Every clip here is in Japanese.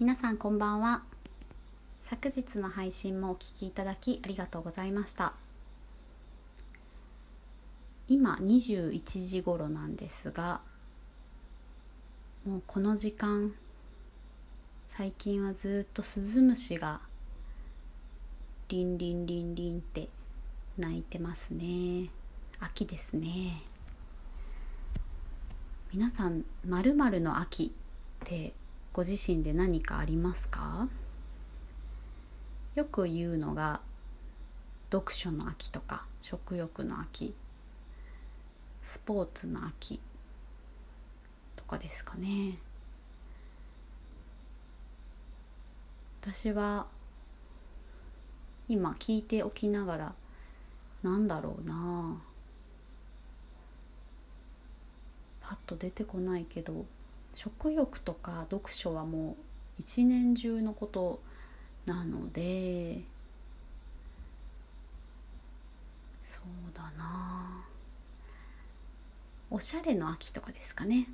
皆さんこんばんは。昨日の配信もお聞きいただきありがとうございました。今21時頃なんですがもうこの時間最近はずっとスズムシがリンリンリンリンって鳴いてますね。秋ですね。皆さんまるの秋ってご自身で何かありますか？よく言うのが読書の秋とか食欲の秋スポーツの秋とかですかね。私は今聞いておきながらなんだろうなパッと出てこないけど食欲とか読書はもう一年中のことなのでそうだな。おしゃれの秋とかですかね。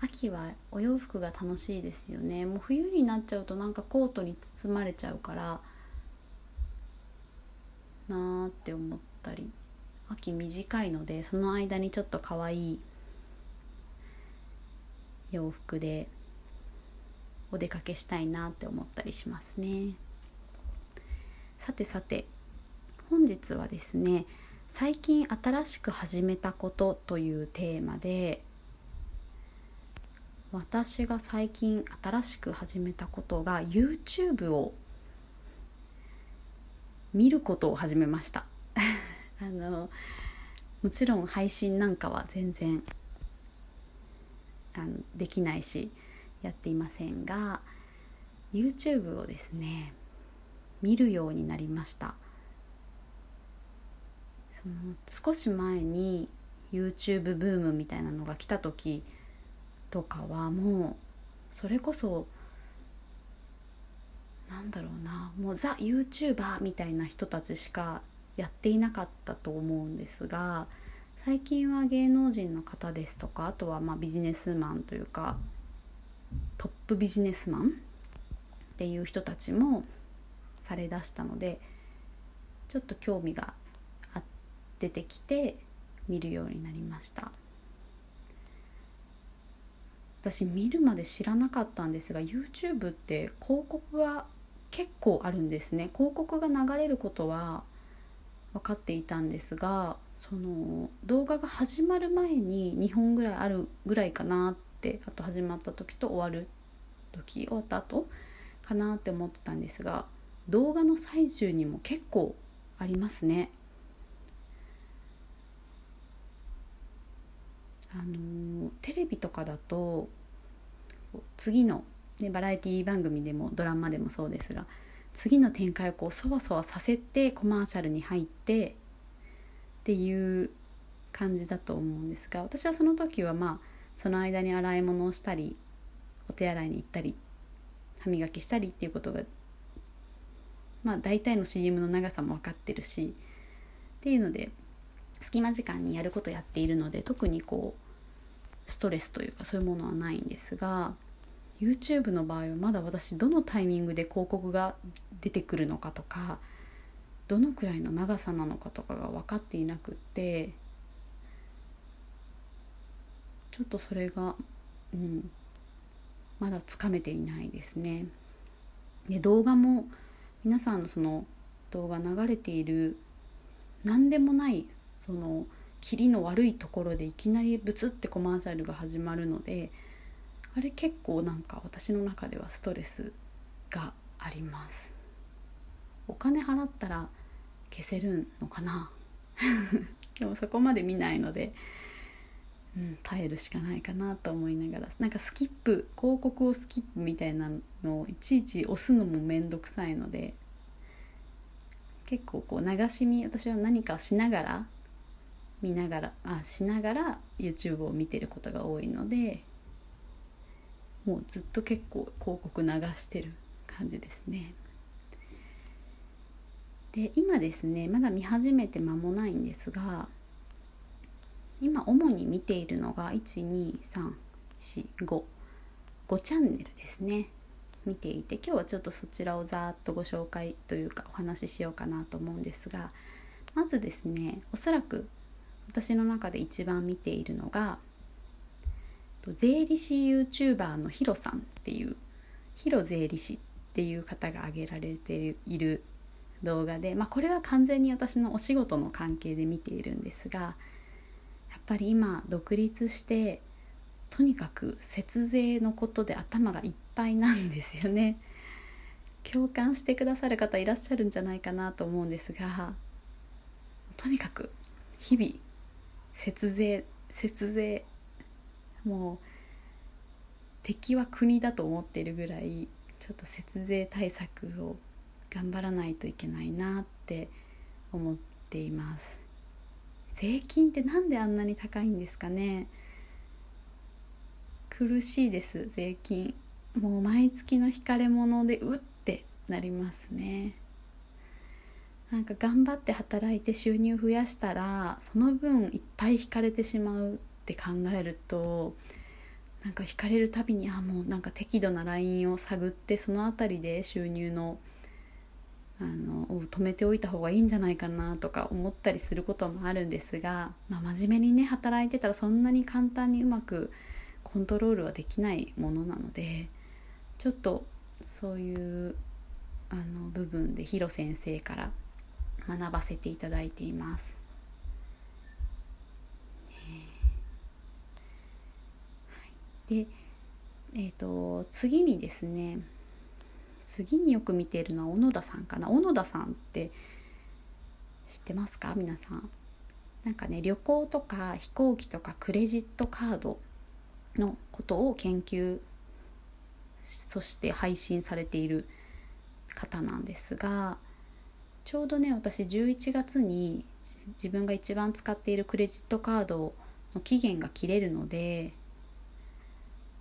秋はお洋服が楽しいですよね。もう冬になっちゃうとなんかコートに包まれちゃうからなーって思ったり。秋短いのでその間にちょっと可愛い洋服でお出かけしたいなって思ったりしますね。さてさて本日はですね最近新しく始めたことというテーマで私が最近新しく始めたことが YouTube を見ることを始めました。あのもちろん配信なんかは全然あのできないしやっていませんが YouTube をですね見るようになりました。その少し前に YouTube ブームみたいなのが来た時とかはもうそれこそなんだろうなもうザ・ YouTuber みたいな人たちしかやっていなかったと思うんですが最近は芸能人の方ですとかあとはまビジネスマンというかトップビジネスマンっていう人たちもされだしたのでちょっと興味が出てきて見るようになりました。私見るまで知らなかったんですが YouTube って広告が結構あるんですね。広告が流れることは分かっていたんですがその動画が始まる前に2本ぐらいあるぐらいかなってあと始まった時と終わる時終わった後かなって思ってたんですが動画の最中にも結構ありますね。あのテレビとかだと次の、ね、バラエティ番組でもドラマでもそうですが次の展開をこうそわそわさせてコマーシャルに入ってっていう感じだと思うんですが私はその時はまあその間に洗い物をしたりお手洗いに行ったり歯磨きしたりっていうことがまあ大体の CM の長さも分かってるしっていうので隙間時間にやることやっているので特にこうストレスというかそういうものはないんですが YouTube の場合はまだ私どのタイミングで広告が出てくるのかとかどのくらいの長さなのかとかが分かっていなくってちょっとそれが、うん、まだつかめていないですね。で動画も皆さんのその動画流れている何でもないその切りの悪いところでいきなりブツってコマーシャルが始まるのであれ結構なんか私の中ではストレスがあります。お金払ったら消せるのかな？でもそこまで見ないので、うん、耐えるしかないかなと思いながらなんかスキップ広告をスキップみたいなのをいちいち押すのも面倒くさいので結構こう流し見私は何かしながら見ながらあしながら YouTube を見てることが多いのでもうずっと結構広告流してる感じですね。で今ですねまだ見始めて間もないんですが今主に見ているのが12345 5チャンネルですね。見ていて今日はちょっとそちらをざーっとご紹介というかお話ししようかなと思うんですがまずですねおそらく私の中で一番見ているのが税理士 YouTuber のヒロさんっていうヒロ税理士っていう方が挙げられている動画で、まあ、これは完全に私のお仕事の関係で見ているんですがやっぱり今独立してとにかく節税のことで頭がいっぱいなんですよね。共感してくださる方いらっしゃるんじゃないかなと思うんですがとにかく日々節税節税もう敵は国だと思ってるぐらいちょっと節税対策を頑張らないといけないなって思っています。税金ってなんであんなに高いんですかね。苦しいです税金。もう毎月の引かれ物でうってなりますね。なんか頑張って働いて収入増やしたらその分いっぱい引かれてしまうって考えるとなんか引かれるたびにあもうなんか適度なラインを探ってその辺りで収入のあのを止めておいた方がいいんじゃないかなとか思ったりすることもあるんですが、まあ、真面目にね働いてたらそんなに簡単にうまくコントロールはできないものなのでちょっとそういうあの部分でヒロ先生から学ばせていただいています。で、えーと、次にですね次によく見ているのは小野田さんかな。小野田さんって知ってますか？皆さん。なんかね旅行とか飛行機とかクレジットカードのことを研究そして配信されている方なんですがちょうどね私11月に自分が一番使っているクレジットカードの期限が切れるので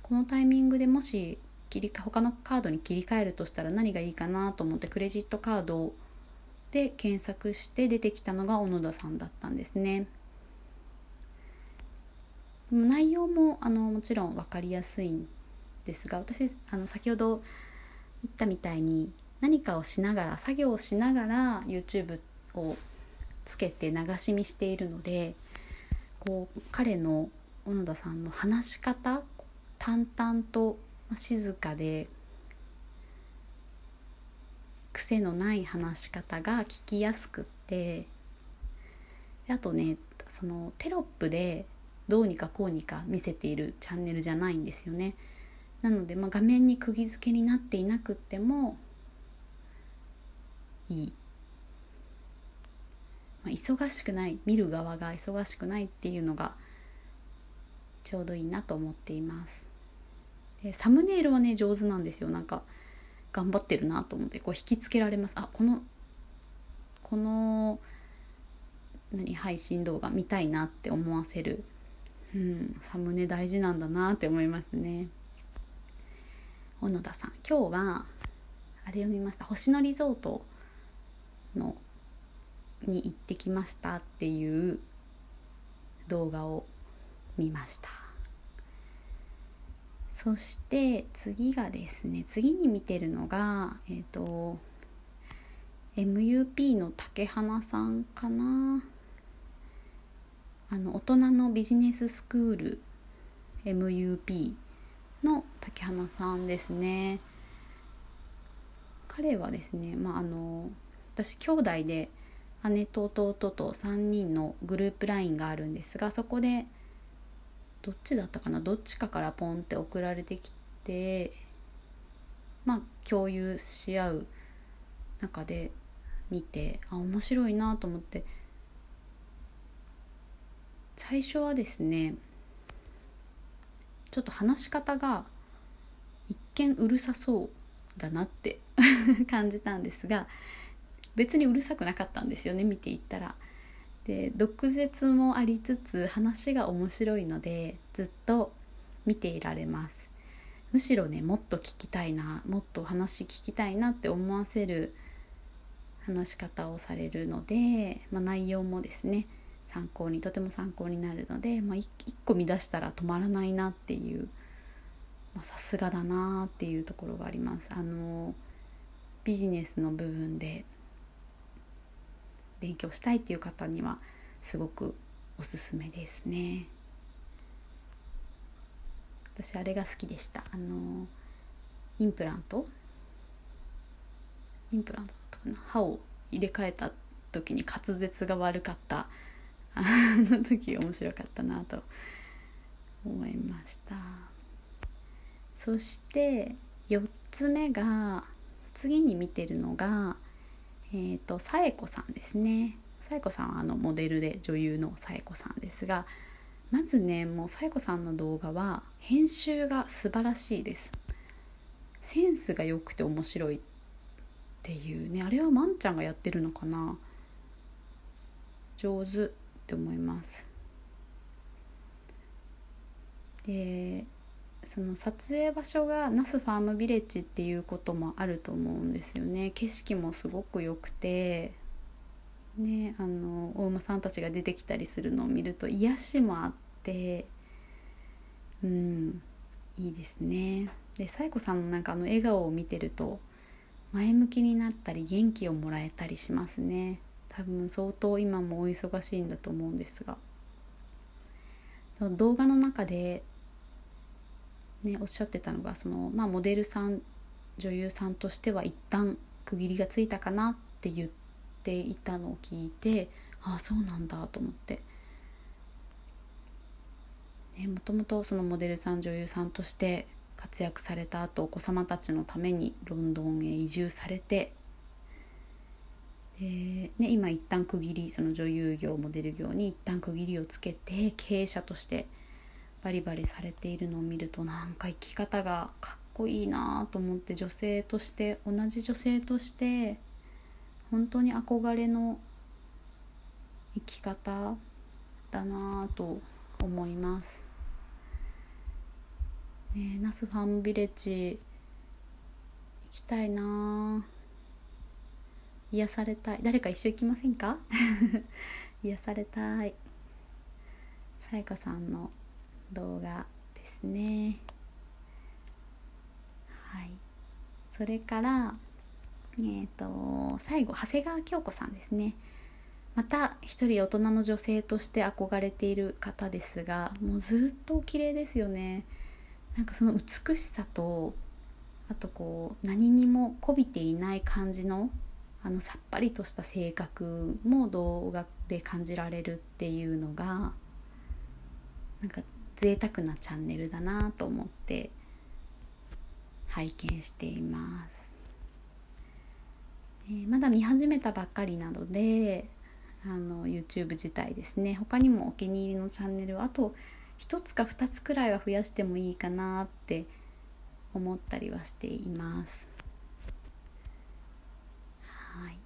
このタイミングでもし切り他のカードに切り替えるとしたら何がいいかなと思ってクレジットカードで検索して出てきたのが小野田さんだったんですね。内容もあのもちろん分かりやすいんですが私あの先ほど言ったみたいに何かをしながら作業をしながら YouTube をつけて流し見しているのでこう彼の小野田さんの話し方淡々と静かで癖のない話し方が聞きやすくってあとねそのテロップでどうにかこうにか見せているチャンネルじゃないんですよね。なので、まあ、画面に釘付けになっていなくってもいい、まあ、忙しくない見る側が忙しくないっていうのがちょうどいいなと思っていますサムネイルはね上手なんですよ。なんか頑張ってるなと思ってこう引きつけられます。あこのこの何配信動画見たいなって思わせる、うん、サムネ大事なんだなって思いますね。小野田さん今日はあれ読みました。星野リゾートのに行ってきましたっていう動画を見ました。そして次がですね次に見てるのがえっ、ー、と MUP の竹花さんかな。あの大人のビジネススクール MUP の竹花さんですね。彼はですねまああの私兄弟で姉と弟と3人のグループ LINE があるんですがそこでどっちだったかな？どっちかからポンって送られてきてまあ共有し合う中で見てあ面白いなと思って最初はですねちょっと話し方が一見うるさそうだなって感じたんですが別にうるさくなかったんですよね見ていったら。で毒舌もありつつ話が面白いのでずっと見ていられますむしろねもっと聞きたいなもっと話聞きたいなって思わせる話し方をされるので、まあ、内容もですね参考にとても参考になるので、まあ、1個見出したら止まらないなっていうさすがだなっていうところがあります。あのビジネスの部分で勉強したいっていう方にはすごくおすすめですね。私あれが好きでした。あのインプラント？インプラントだったかな。歯を入れ替えた時に滑舌が悪かった。あの時面白かったなと思いました。そして4つ目が次に見てるのがえーと、さえこさんですね。さえこさんはあのモデルで女優のさえこさんですがまずねもうさえこさんの動画は編集が素晴らしいです。センスが良くて面白いっていうねあれはまんちゃんがやってるのかな。上手って思います。でその撮影場所が那須ファームビレッジっていうこともあると思うんですよね。景色もすごく良くて。ねあのお馬さんたちが出てきたりするのを見ると癒しもあって。うんいいですね。でサイコさんのなんかあの笑顔を見てると前向きになったり元気をもらえたりしますね。多分相当今もお忙しいんだと思うんですが。動画の中でね、おっしゃってたのがその、まあ、モデルさん女優さんとしては一旦区切りがついたかなって言っていたのを聞いてああそうなんだと思って。ね、もともとそのモデルさん女優さんとして活躍された後お子様たちのためにロンドンへ移住されてで、ね、今一旦区切りその女優業モデル業に一旦区切りをつけて経営者としてバリバリされているのを見るとなんか生き方がかっこいいなと思って女性として同じ女性として本当に憧れの生き方だなと思います。ねナスファームビレッジ行きたいな。癒されたい。誰か一緒行きませんか？癒されたい。さやかさんの動画ですね。はい。それからえーと、最後長谷川京子さんですね。また一人大人の女性として憧れている方ですがもうずっとお綺麗ですよね。なんかその美しさとあとこう何にもこびていない感じのあのさっぱりとした性格も動画で感じられるっていうのがなんか贅沢なチャンネルだなと思って拝見しています、えー、まだ見始めたばっかりなのであの YouTube 自体ですね。他にもお気に入りのチャンネルあと1つか2つくらいは増やしてもいいかなって思ったりはしています。はい。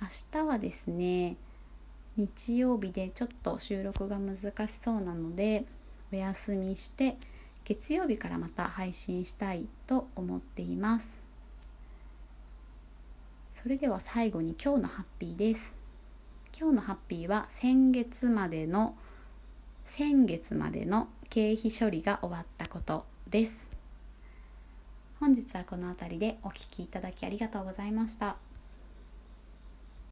明日はですね日曜日でちょっと収録が難しそうなのでお休みして月曜日からまた配信したいと思っています。それでは最後に今日のハッピーです。今日のハッピーは先月までの先月までの経費処理が終わったことです。本日はこの辺りでお聴きいただきありがとうございました。